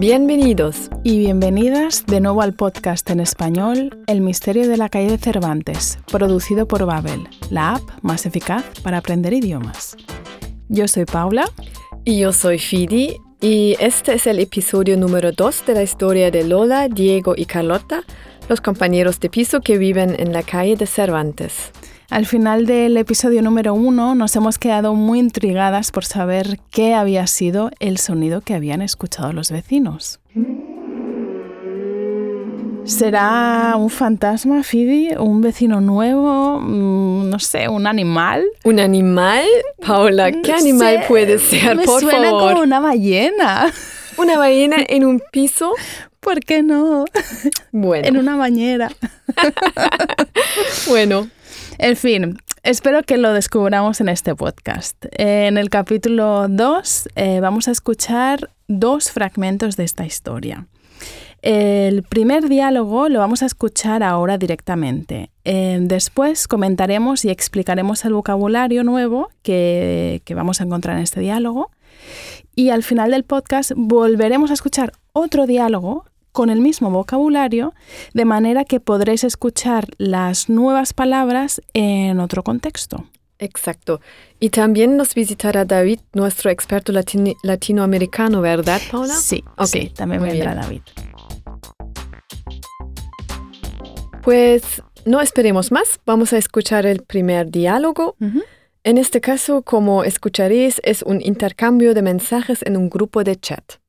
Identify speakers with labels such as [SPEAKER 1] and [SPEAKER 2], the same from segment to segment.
[SPEAKER 1] Bienvenidos
[SPEAKER 2] y bienvenidas de nuevo al podcast en español El misterio de la calle de Cervantes, producido por Babel, la app más eficaz para aprender idiomas. Yo soy Paula.
[SPEAKER 1] Y yo soy Fidi. Y este es el episodio número 2 de la historia de Lola, Diego y Carlota, los compañeros de piso que viven en la calle de Cervantes.
[SPEAKER 2] Al final del episodio número uno nos hemos quedado muy intrigadas por saber qué había sido el sonido que habían escuchado los vecinos. ¿Será un fantasma, Fidi? ¿Un vecino nuevo? Mm, no sé, ¿un animal?
[SPEAKER 1] ¿Un animal? Paula, ¿qué animal puede ser?
[SPEAKER 2] Me
[SPEAKER 1] por
[SPEAKER 2] suena
[SPEAKER 1] favor.
[SPEAKER 2] como una ballena.
[SPEAKER 1] ¿Una ballena en un piso?
[SPEAKER 2] ¿Por qué no?
[SPEAKER 1] Bueno.
[SPEAKER 2] En una bañera.
[SPEAKER 1] bueno.
[SPEAKER 2] En fin, espero que lo descubramos en este podcast. En el capítulo 2 eh, vamos a escuchar dos fragmentos de esta historia. El primer diálogo lo vamos a escuchar ahora directamente. Eh, después comentaremos y explicaremos el vocabulario nuevo que, que vamos a encontrar en este diálogo. Y al final del podcast volveremos a escuchar otro diálogo con el mismo vocabulario, de manera que podréis escuchar las nuevas palabras en otro contexto.
[SPEAKER 1] Exacto. Y también nos visitará David, nuestro experto latino latinoamericano, ¿verdad, Paula?
[SPEAKER 2] Sí,
[SPEAKER 1] Ok,
[SPEAKER 2] sí también
[SPEAKER 1] muy
[SPEAKER 2] vendrá
[SPEAKER 1] bien.
[SPEAKER 2] David.
[SPEAKER 1] Pues no esperemos más, vamos a escuchar el primer diálogo. En este caso, como escucharéis, es un intercambio de mensajes en un grupo de chat.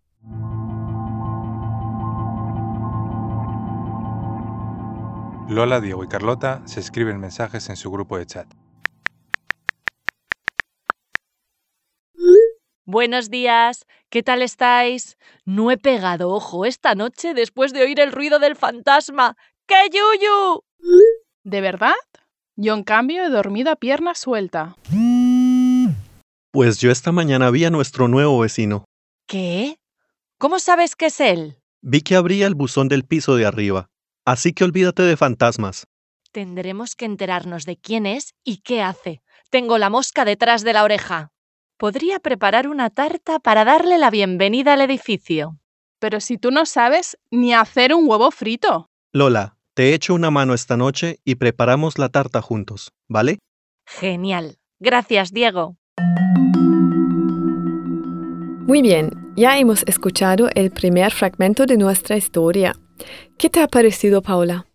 [SPEAKER 3] Lola, Diego y Carlota se escriben mensajes en su grupo de chat.
[SPEAKER 4] Buenos días, ¿qué tal estáis? No he pegado ojo esta noche después de oír el ruido del fantasma. ¡Qué yuyu!
[SPEAKER 2] ¿De verdad? Yo, en cambio, he dormido a pierna suelta.
[SPEAKER 5] Pues yo esta mañana vi a nuestro nuevo vecino.
[SPEAKER 4] ¿Qué? ¿Cómo sabes que es él?
[SPEAKER 5] Vi que abría el buzón del piso de arriba. Así que olvídate de fantasmas.
[SPEAKER 4] Tendremos que enterarnos de quién es y qué hace. Tengo la mosca detrás de la oreja. Podría preparar una tarta para darle la bienvenida al edificio.
[SPEAKER 2] Pero si tú no sabes ni hacer un huevo frito.
[SPEAKER 5] Lola, te echo una mano esta noche y preparamos la tarta juntos, ¿vale?
[SPEAKER 4] Genial. Gracias, Diego.
[SPEAKER 1] Muy bien, ya hemos escuchado el primer fragmento de nuestra historia. ¿Qué te ha parecido, Paula?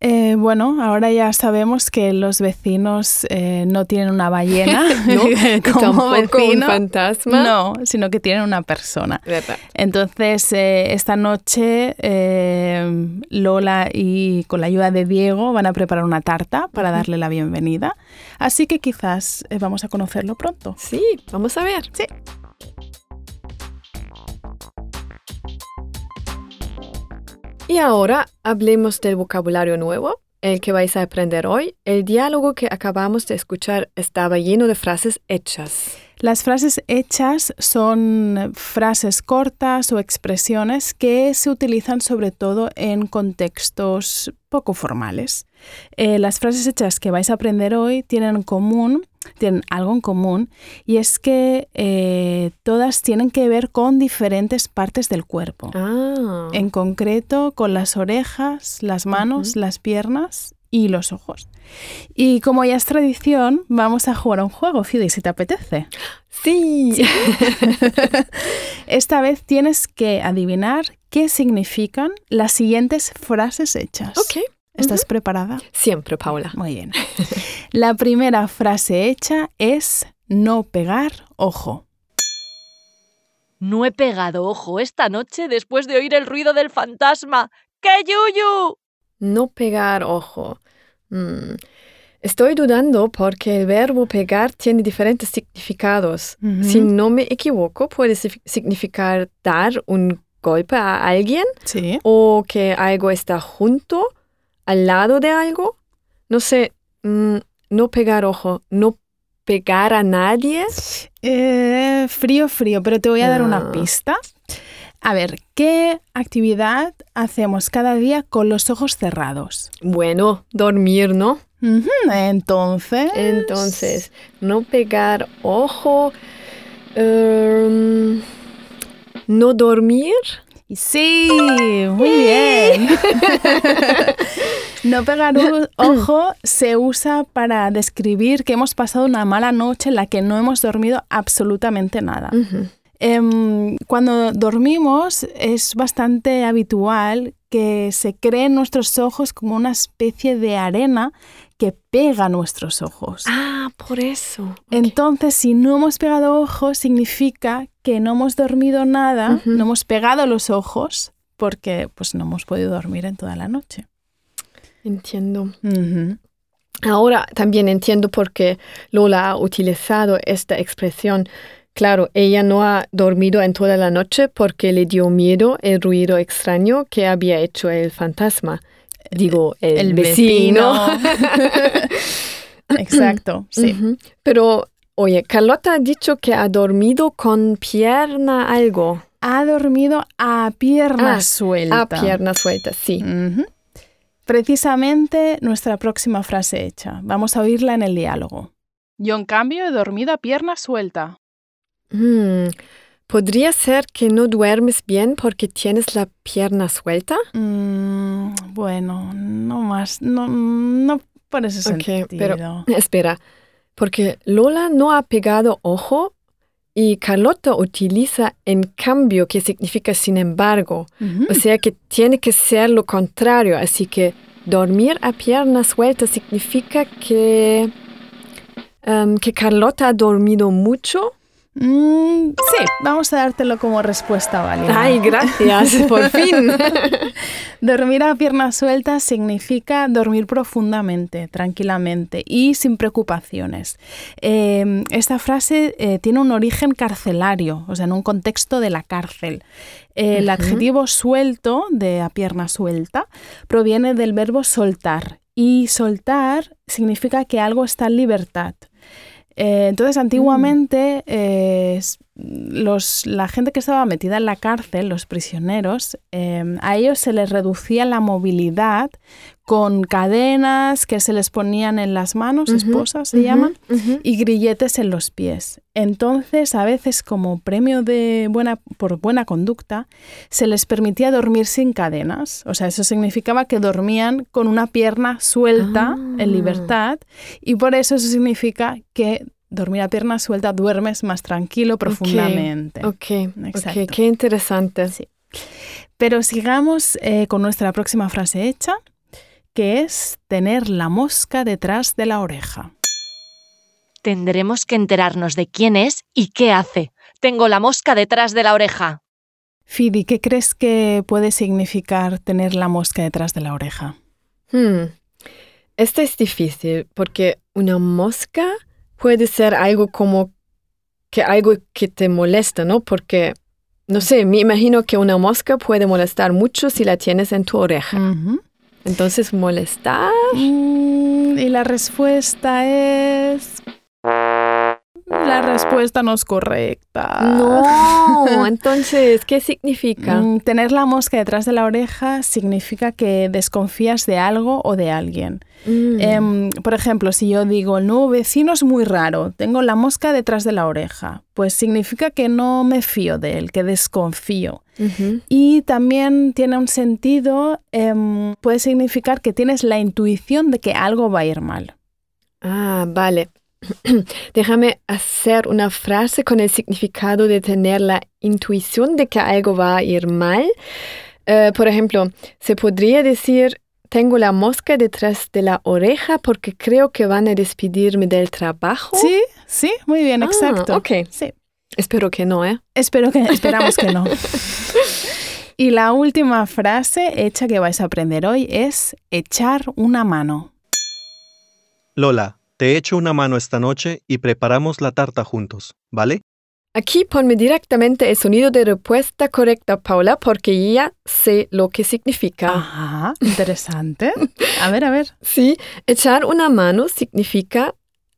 [SPEAKER 2] Eh, bueno, ahora ya sabemos que los vecinos eh, no tienen una ballena
[SPEAKER 1] ¿No?
[SPEAKER 2] Como
[SPEAKER 1] tampoco un
[SPEAKER 2] vecino.
[SPEAKER 1] fantasma.
[SPEAKER 2] No, sino que tienen una persona.
[SPEAKER 1] ¿Verdad?
[SPEAKER 2] Entonces, eh, esta noche Lola y con la ayuda de Diego van a preparar una tarta para darle la bienvenida. Así que quizás vamos a conocerlo pronto.
[SPEAKER 1] Sí, vamos a ver.
[SPEAKER 2] Sí.
[SPEAKER 1] Y ahora hablemos del vocabulario nuevo, el que vais a aprender hoy. El diálogo que acabamos de escuchar estaba lleno de frases hechas.
[SPEAKER 2] Las frases hechas son frases cortas o expresiones que se utilizan sobre todo en contextos poco formales. Eh, las frases hechas que vais a aprender hoy tienen en común, tienen algo en común, y es que eh, todas tienen que ver con diferentes partes del cuerpo.
[SPEAKER 1] Ah,
[SPEAKER 2] En concreto, con las orejas, las manos, las piernas y los ojos. Y como ya es tradición, vamos a jugar a un juego, Fide, si te apetece.
[SPEAKER 1] sí.
[SPEAKER 2] Esta vez tienes que adivinar qué significan las siguientes frases hechas.
[SPEAKER 1] ok.
[SPEAKER 2] ¿Estás preparada?
[SPEAKER 1] Siempre, Paula.
[SPEAKER 2] Muy bien. La primera frase hecha es no pegar ojo.
[SPEAKER 4] No he pegado ojo esta noche después de oír el ruido del fantasma. ¡Qué yuyu!
[SPEAKER 1] No pegar ojo. Mm, Estoy dudando porque el verbo pegar tiene diferentes significados.
[SPEAKER 2] Ujú.
[SPEAKER 1] Si no me equivoco, puede si- significar dar un golpe a alguien
[SPEAKER 2] Sí.
[SPEAKER 1] o que algo está junto, al lado de algo. No sé, mm, no pegar ojo, no pegar a nadie.
[SPEAKER 2] Eh, frío, frío, pero te voy a dar una
[SPEAKER 1] Ah.
[SPEAKER 2] pista. A ver, ¿qué actividad hacemos cada día con los ojos cerrados?
[SPEAKER 1] Bueno, dormir, ¿no?
[SPEAKER 2] Entonces.
[SPEAKER 1] Entonces, no pegar ojo, em, no dormir.
[SPEAKER 2] Sí, muy bien. no pegar un ojo se usa para describir que hemos pasado una mala noche en la que no hemos dormido absolutamente nada. Em, cuando dormimos es bastante habitual que se creen nuestros ojos como una especie de arena que pega nuestros ojos.
[SPEAKER 1] Ah, por eso.
[SPEAKER 2] Entonces, si no hemos pegado ojos, significa que no hemos dormido nada, no hemos pegado los ojos, porque pues no hemos podido dormir en toda la noche.
[SPEAKER 1] Entiendo. Ahora también entiendo por qué Lola ha utilizado esta expresión. Claro, ella no ha dormido en toda la noche porque le dio miedo el ruido extraño que había hecho el fantasma. Digo, el, vecino.
[SPEAKER 2] Exacto, sí.
[SPEAKER 1] Pero, oye, Carlota ha dicho que ha dormido con pierna algo.
[SPEAKER 2] Ha dormido a pierna
[SPEAKER 1] Ah,
[SPEAKER 2] suelta.
[SPEAKER 1] A pierna suelta, sí.
[SPEAKER 2] Precisamente nuestra próxima frase hecha. Vamos a oírla en el diálogo.
[SPEAKER 6] Yo, en cambio, he dormido a pierna suelta.
[SPEAKER 1] Hmm, ¿Podría ser que no duermes bien porque tienes la pierna suelta?
[SPEAKER 2] Mm, bueno, no más, no, no por ese
[SPEAKER 1] Ok,
[SPEAKER 2] sentido.
[SPEAKER 1] pero espera, porque Lola no ha pegado ojo y Carlota utiliza en cambio, que significa sin embargo. O sea que tiene que ser lo contrario, así que dormir a pierna suelta significa que, em, que Carlota ha dormido mucho.
[SPEAKER 2] Mm, sí, vamos a dártelo como respuesta válida.
[SPEAKER 1] Ay, gracias, por fin.
[SPEAKER 2] Dormir a pierna suelta significa dormir profundamente, tranquilamente y sin preocupaciones. Eh, esta frase eh, tiene un origen carcelario, o sea, en un contexto de la cárcel. El adjetivo suelto, de a pierna suelta, proviene del verbo soltar y soltar significa que algo está en libertad. Eh, entonces, antiguamente, eh, s- los, la gente que estaba metida en la cárcel, los prisioneros, eh, a ellos se les reducía la movilidad con cadenas que se les ponían en las manos, esposas se llaman, y grilletes en los pies. Entonces, a veces, como premio de buena, por buena conducta, se les permitía dormir sin cadenas. O sea, eso significaba que dormían con una pierna suelta,
[SPEAKER 1] Ah.
[SPEAKER 2] en libertad, y por eso eso significa que dormir a pierna suelta duermes más tranquilo, profundamente.
[SPEAKER 1] Ok,
[SPEAKER 2] Exacto.
[SPEAKER 1] ok, qué interesante.
[SPEAKER 2] Sí. Pero sigamos eh, con nuestra próxima frase hecha, que es tener la mosca detrás de la oreja.
[SPEAKER 4] Tendremos que enterarnos de quién es y qué hace. Tengo la mosca detrás de la oreja.
[SPEAKER 2] Fidi, ¿qué crees que puede significar tener la mosca detrás de la oreja?
[SPEAKER 1] Hmm. Esto es difícil porque una mosca puede ser algo como que algo que te molesta, ¿no? Porque, no sé, me imagino que una mosca puede molestar mucho si la tienes en tu oreja.
[SPEAKER 2] Ujú.
[SPEAKER 1] Entonces, molestar.
[SPEAKER 2] Mm, y la respuesta es... La respuesta no es correcta.
[SPEAKER 1] No, entonces, ¿qué significa?
[SPEAKER 2] Mm, Tener la mosca detrás de la oreja significa que desconfías de algo o de alguien.
[SPEAKER 1] Mm.
[SPEAKER 2] Em, por ejemplo, si yo digo, el nuevo vecino es muy raro, tengo la mosca detrás de la oreja, pues significa que no me fío de él, que desconfío. Y también tiene un sentido, em, puede significar que tienes la intuición de que algo va a ir mal.
[SPEAKER 1] Ah, vale. Déjame hacer una frase con el significado de tener la intuición de que algo va a ir mal. Eh, por ejemplo, se podría decir, tengo la mosca detrás de la oreja porque creo que van a despedirme del trabajo.
[SPEAKER 2] Sí, sí, muy bien,
[SPEAKER 1] Ah,
[SPEAKER 2] exacto.
[SPEAKER 1] ok.
[SPEAKER 2] Sí.
[SPEAKER 1] Espero que no, ¿eh?
[SPEAKER 2] Espero que, esperamos que no. Y la última frase hecha que vais a aprender hoy es echar una mano.
[SPEAKER 5] Lola, te echo una mano esta noche y preparamos la tarta juntos, ¿vale?
[SPEAKER 1] Aquí ponme directamente el sonido de respuesta correcta, Paula, porque ya sé lo que significa.
[SPEAKER 2] Ajá, interesante. A ver, a ver.
[SPEAKER 1] Sí, echar una mano significa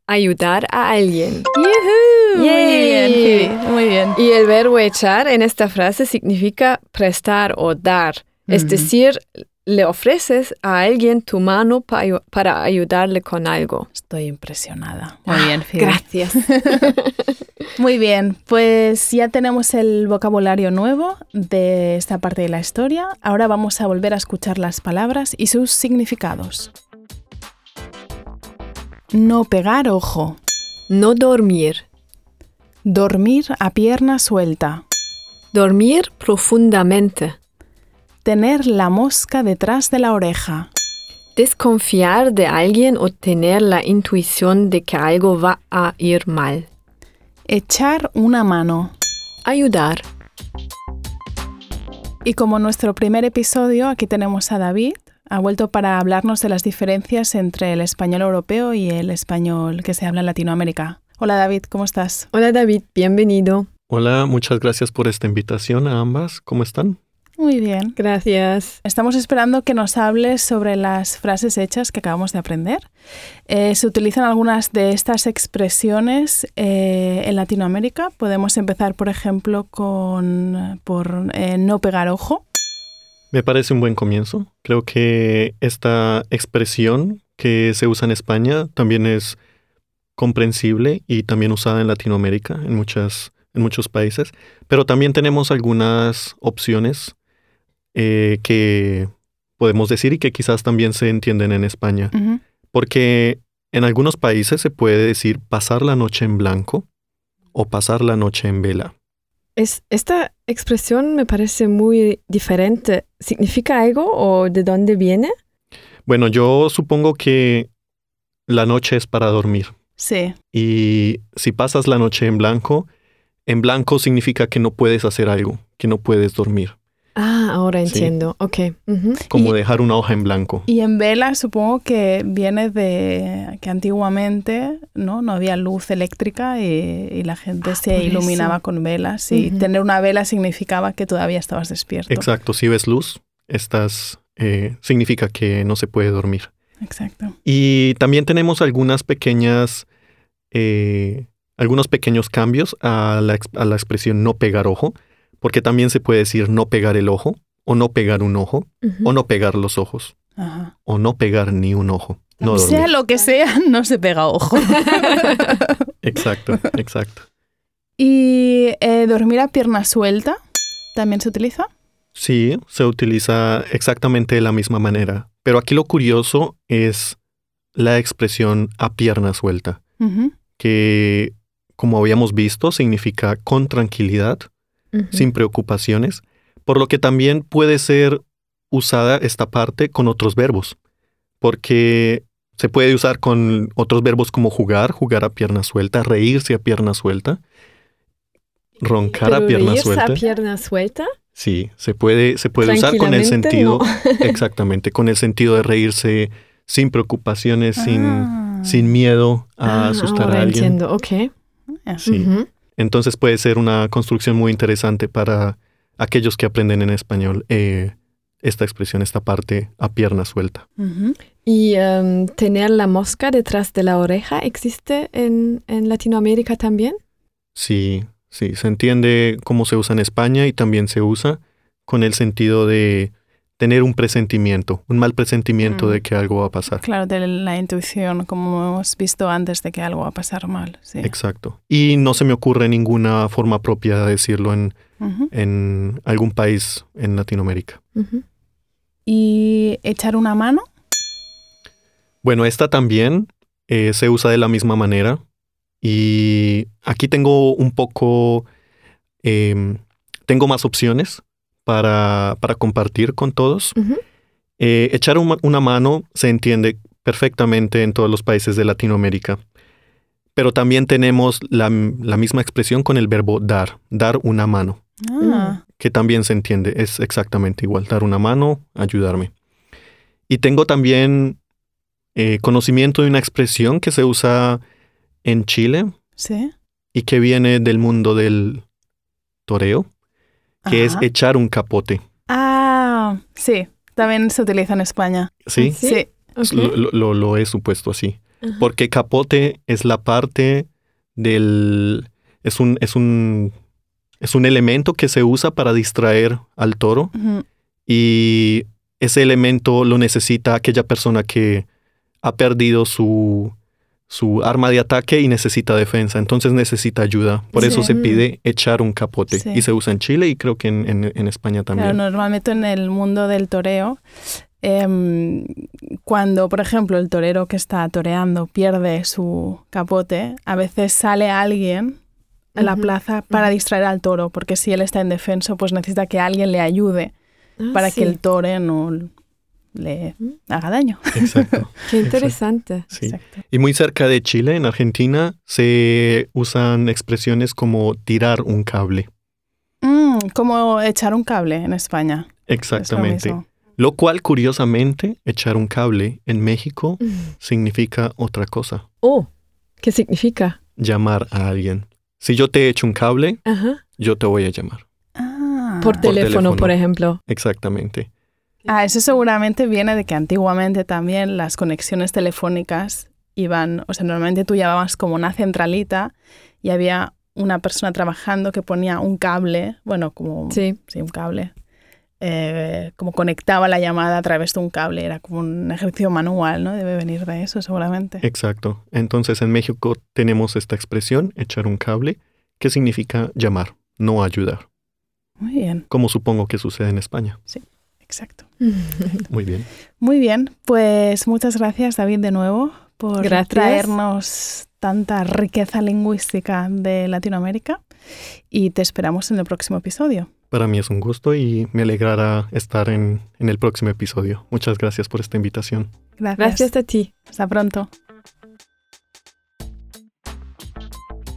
[SPEAKER 1] ayudar a alguien.
[SPEAKER 2] ¡Yujú! Muy bien, Phoebe, muy bien.
[SPEAKER 1] Y el verbo echar en esta frase significa prestar o dar. Es decir, le ofreces a alguien tu mano pa- para ayudarle con algo.
[SPEAKER 2] Estoy impresionada. Muy bien, Phoebe.
[SPEAKER 1] Gracias.
[SPEAKER 2] Muy bien, pues ya tenemos el vocabulario nuevo de esta parte de la historia. Ahora vamos a volver a escuchar las palabras y sus significados. No pegar ojo.
[SPEAKER 1] No dormir.
[SPEAKER 2] Dormir a pierna suelta.
[SPEAKER 1] Dormir profundamente.
[SPEAKER 2] Tener la mosca detrás de la oreja.
[SPEAKER 1] Desconfiar de alguien o tener la intuición de que algo va a ir mal.
[SPEAKER 2] Echar una mano.
[SPEAKER 1] Ayudar.
[SPEAKER 2] Y como nuestro primer episodio, aquí tenemos a David. Ha vuelto para hablarnos de las diferencias entre el español europeo y el español que se habla en Latinoamérica. Hola David, ¿cómo estás?
[SPEAKER 1] Hola David, bienvenido.
[SPEAKER 5] Hola, muchas gracias por esta invitación a ambas. ¿Cómo están?
[SPEAKER 2] Muy bien.
[SPEAKER 1] Gracias.
[SPEAKER 2] Estamos esperando que nos hables sobre las frases hechas que acabamos de aprender. Eh, se utilizan algunas de estas expresiones eh, en Latinoamérica. Podemos empezar, por ejemplo, con por eh, no pegar ojo.
[SPEAKER 5] Me parece un buen comienzo. Creo que esta expresión que se usa en España también es comprensible y también usada en Latinoamérica, en, muchas, en muchos países. Pero también tenemos algunas opciones eh, que podemos decir y que quizás también se entienden en España. Porque en algunos países se puede decir pasar la noche en blanco o pasar la noche en vela.
[SPEAKER 1] Es, esta expresión me parece muy diferente. ¿Significa algo o de dónde viene?
[SPEAKER 5] Bueno, yo supongo que la noche es para dormir.
[SPEAKER 2] Sí.
[SPEAKER 5] Y si pasas la noche en blanco, en blanco significa que no puedes hacer algo, que no puedes dormir.
[SPEAKER 1] Ah, ahora
[SPEAKER 5] Sí.
[SPEAKER 1] entiendo. Ok. ujú.
[SPEAKER 5] Como
[SPEAKER 2] Y-
[SPEAKER 5] dejar una hoja en blanco.
[SPEAKER 2] Y en vela supongo que viene de que antiguamente no, no había luz eléctrica y, y la gente
[SPEAKER 1] Ah,
[SPEAKER 2] se iluminaba
[SPEAKER 1] eso.
[SPEAKER 2] con velas y tener una vela significaba que todavía estabas despierto.
[SPEAKER 5] Exacto, si ves luz, estás, eh, significa que no se puede dormir.
[SPEAKER 2] Exacto.
[SPEAKER 5] Y también tenemos algunas pequeñas, eh, algunos pequeños cambios a la, ex- a la expresión no pegar ojo, porque también se puede decir no pegar el ojo, o no pegar un ojo, o no pegar los ojos,
[SPEAKER 2] Ajá.
[SPEAKER 5] o no pegar ni un ojo. No dormir.
[SPEAKER 2] sea lo que sea, no se pega ojo.
[SPEAKER 5] Exacto, exacto.
[SPEAKER 2] y eh, dormir a pierna suelta también se utiliza.
[SPEAKER 5] Sí, se utiliza exactamente de la misma manera. Pero aquí lo curioso es la expresión a pierna suelta, que como habíamos visto significa con tranquilidad, Sin preocupaciones, por lo que también puede ser usada esta parte con otros verbos, porque se puede usar con otros verbos como jugar, jugar a pierna suelta, reírse a pierna suelta, roncar a pierna
[SPEAKER 1] reírse
[SPEAKER 5] suelta.
[SPEAKER 1] a pierna suelta?
[SPEAKER 5] Sí, se puede, se puede usar con el sentido,
[SPEAKER 1] no.
[SPEAKER 5] exactamente, con el sentido de reírse sin preocupaciones, sin,
[SPEAKER 2] Ah.
[SPEAKER 5] sin miedo a
[SPEAKER 1] Ah,
[SPEAKER 5] asustar
[SPEAKER 1] ahora
[SPEAKER 5] a alguien.
[SPEAKER 1] entiendo. Ok.
[SPEAKER 5] Sí. Entonces puede ser una construcción muy interesante para aquellos que aprenden en español eh, esta expresión, esta parte a pierna suelta.
[SPEAKER 1] ¿Y em, tener la mosca detrás de la oreja existe en, en Latinoamérica también?
[SPEAKER 5] Sí, sí, se entiende cómo se usa en España y también se usa con el sentido de tener un presentimiento, un mal presentimiento
[SPEAKER 2] Mm.
[SPEAKER 5] de que algo va a pasar.
[SPEAKER 2] Claro, de la intuición, como hemos visto antes de que algo va a pasar mal. Sí.
[SPEAKER 5] Exacto. Y no se me ocurre ninguna forma propia de decirlo en, en algún país en Latinoamérica.
[SPEAKER 2] Y echar una mano.
[SPEAKER 5] Bueno, esta también eh, se usa de la misma manera. Y aquí tengo un poco, em, tengo más opciones para, para compartir con todos. Eh, echar una, una mano se entiende perfectamente en todos los países de Latinoamérica. Pero también tenemos la, la misma expresión con el verbo dar, dar una mano.
[SPEAKER 2] Ah,
[SPEAKER 5] que también se entiende, es exactamente igual, dar una mano, ayudarme. Y tengo también eh, conocimiento de una expresión que se usa en Chile
[SPEAKER 2] sí.
[SPEAKER 5] y que viene del mundo del toreo, que es echar un capote.
[SPEAKER 2] Ah, sí. También se utiliza en España.
[SPEAKER 5] ¿Sí?
[SPEAKER 1] ¿Sí?
[SPEAKER 5] Lo, lo- he supuesto así.
[SPEAKER 1] Ajá.
[SPEAKER 5] Porque capote es la parte del... Es un, es un, es un elemento que se usa para distraer al toro y ese elemento lo necesita aquella persona que ha perdido su, su arma de ataque y necesita defensa, entonces necesita ayuda. Por eso
[SPEAKER 2] Sí.
[SPEAKER 5] se pide echar un capote.
[SPEAKER 2] Sí.
[SPEAKER 5] Y se usa en Chile y creo que en, en- en España también.
[SPEAKER 2] Claro, normalmente en el mundo del toreo, em, cuando, por ejemplo, el torero que está toreando pierde su capote, a veces sale alguien a la plaza para distraer al toro, porque si él está indefenso, pues necesita que alguien le ayude
[SPEAKER 1] Ah,
[SPEAKER 2] para
[SPEAKER 1] sí.
[SPEAKER 2] que el tore no le haga daño.
[SPEAKER 5] Exacto.
[SPEAKER 1] Qué interesante.
[SPEAKER 5] Sí.
[SPEAKER 2] Exacto.
[SPEAKER 5] Y muy cerca de Chile, en Argentina, se usan expresiones como tirar un cable.
[SPEAKER 2] Mm, como echar un cable en España. Es lo
[SPEAKER 5] Exactamente. Lo cual, curiosamente, echar un cable en México
[SPEAKER 1] Mm.
[SPEAKER 5] significa otra cosa,
[SPEAKER 1] Oh, ¿qué significa?
[SPEAKER 5] llamar a alguien. Si yo te echo un cable,
[SPEAKER 1] Ajá.
[SPEAKER 5] yo te voy a llamar.
[SPEAKER 2] Ah.
[SPEAKER 1] Por, teléfono,
[SPEAKER 5] teléfono.
[SPEAKER 1] por ejemplo.
[SPEAKER 5] Exactamente.
[SPEAKER 2] Ah, eso seguramente viene de que antiguamente también las conexiones telefónicas iban, o sea, normalmente tú llamabas como una centralita y había una persona trabajando que ponía un cable, bueno, como
[SPEAKER 1] Sí.
[SPEAKER 2] sí, un cable, eh, como conectaba la llamada a través de un cable, era como un ejercicio manual, ¿no? Debe venir de eso seguramente.
[SPEAKER 5] Exacto. Entonces en México tenemos esta expresión, echar un cable, que significa llamar, no ayudar,
[SPEAKER 2] Muy bien,
[SPEAKER 5] como supongo que sucede en España.
[SPEAKER 2] Exacto.
[SPEAKER 5] Muy bien.
[SPEAKER 2] Muy bien, pues muchas gracias David de nuevo por
[SPEAKER 1] Gracias.
[SPEAKER 2] traernos tanta riqueza lingüística de Latinoamérica y te esperamos en el próximo episodio.
[SPEAKER 5] Para mí es un gusto y me alegrará estar en, en el próximo episodio. Muchas gracias por esta invitación.
[SPEAKER 2] Gracias.
[SPEAKER 1] Gracias a ti.
[SPEAKER 2] Hasta pronto.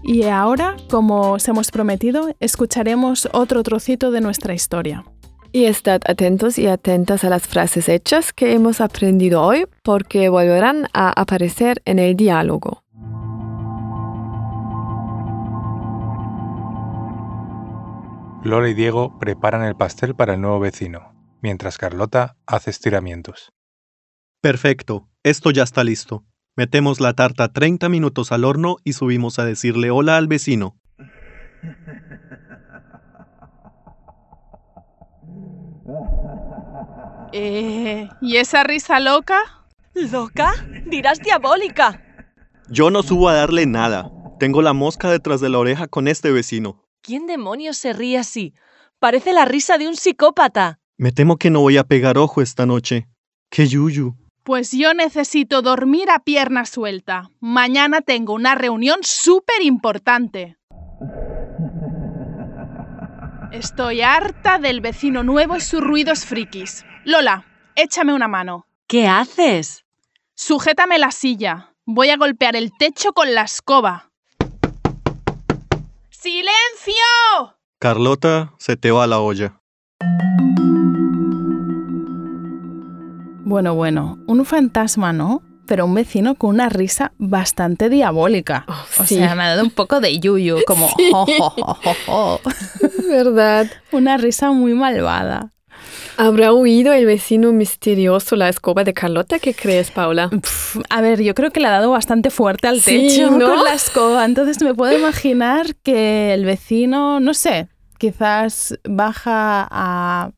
[SPEAKER 2] Y ahora, como os hemos prometido, escucharemos otro trocito de nuestra historia.
[SPEAKER 1] Y estad atentos y atentas a las frases hechas que hemos aprendido hoy porque volverán a aparecer en el diálogo.
[SPEAKER 3] Lola y Diego preparan el pastel para el nuevo vecino, mientras Carlota hace estiramientos.
[SPEAKER 5] Perfecto, esto ya está listo. Metemos la tarta 30 minutos al horno y subimos a decirle hola al vecino.
[SPEAKER 6] Eh, ¿Y esa risa loca?
[SPEAKER 4] ¿Loca? Dirás diabólica.
[SPEAKER 5] Yo no subo a darle nada. Tengo la mosca detrás de la oreja con este vecino.
[SPEAKER 4] ¿Quién demonios se ríe así? Parece la risa de un psicópata.
[SPEAKER 5] Me temo que no voy a pegar ojo esta noche. ¡Qué yuyu!
[SPEAKER 6] Pues yo necesito dormir a pierna suelta. Mañana tengo una reunión súper importante. Estoy harta del vecino nuevo y sus ruidos frikis. Lola, échame una mano.
[SPEAKER 4] ¿Qué haces?
[SPEAKER 6] Sujétame la silla. Voy a golpear el techo con la escoba. ¡Silencio!
[SPEAKER 5] Carlota, se te va la olla.
[SPEAKER 2] Bueno, bueno, un fantasma no, pero un vecino con una risa bastante diabólica.
[SPEAKER 1] Oh,
[SPEAKER 2] O
[SPEAKER 1] sí.
[SPEAKER 2] sea, me ha dado un poco de yuyu, como
[SPEAKER 1] Sí.
[SPEAKER 2] jo, jo, jo, jo, jo.
[SPEAKER 1] ¿Verdad?
[SPEAKER 2] una risa muy malvada.
[SPEAKER 1] ¿Habrá oído el vecino misterioso la escoba de Carlota? ¿Qué crees, Paula?
[SPEAKER 2] A ver, yo creo que le ha dado bastante fuerte al
[SPEAKER 1] Sí,
[SPEAKER 2] techo
[SPEAKER 1] ¿no?
[SPEAKER 2] con la escoba. Entonces me puedo imaginar que el vecino, no sé, quizás baja a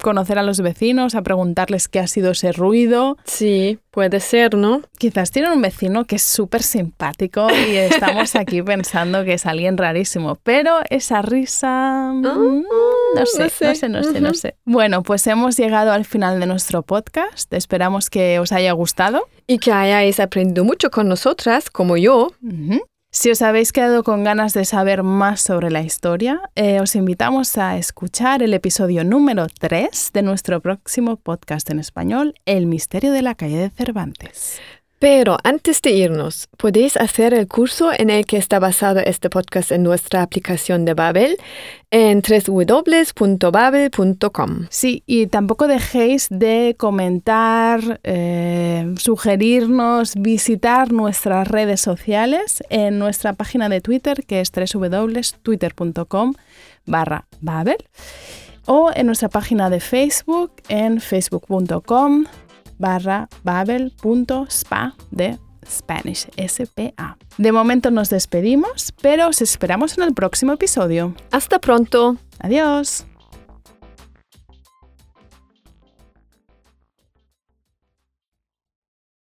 [SPEAKER 2] conocer a los vecinos, a preguntarles qué ha sido ese ruido.
[SPEAKER 1] Sí, puede ser, ¿no?
[SPEAKER 2] Quizás tienen un vecino que es súper simpático y estamos aquí pensando que es alguien rarísimo, pero esa risa... mm, no sé,
[SPEAKER 1] no
[SPEAKER 2] no
[SPEAKER 1] sé.
[SPEAKER 2] sé, no sé, no sé. Bueno, pues hemos llegado al final de nuestro podcast. Esperamos que os haya gustado.
[SPEAKER 1] Y que hayáis aprendido mucho con nosotras, como yo.
[SPEAKER 2] Ujú. Si os habéis quedado con ganas de saber más sobre la historia, eh, os invitamos a escuchar el episodio número 3 de nuestro próximo podcast en español, El misterio de la calle de Cervantes.
[SPEAKER 1] Pero antes de irnos, podéis hacer el curso en el que está basado este podcast en nuestra aplicación de Babel en www.babel.com.
[SPEAKER 2] Sí, y tampoco dejéis de comentar, eh, sugerirnos, visitar nuestras redes sociales en nuestra página de Twitter, que es www.twitter.com barra Babel, o en nuestra página de Facebook en facebook.com barra babel.spa de Spanish, S-P-A. De momento nos despedimos, pero os esperamos en el próximo episodio.
[SPEAKER 1] Hasta pronto.
[SPEAKER 2] Adiós.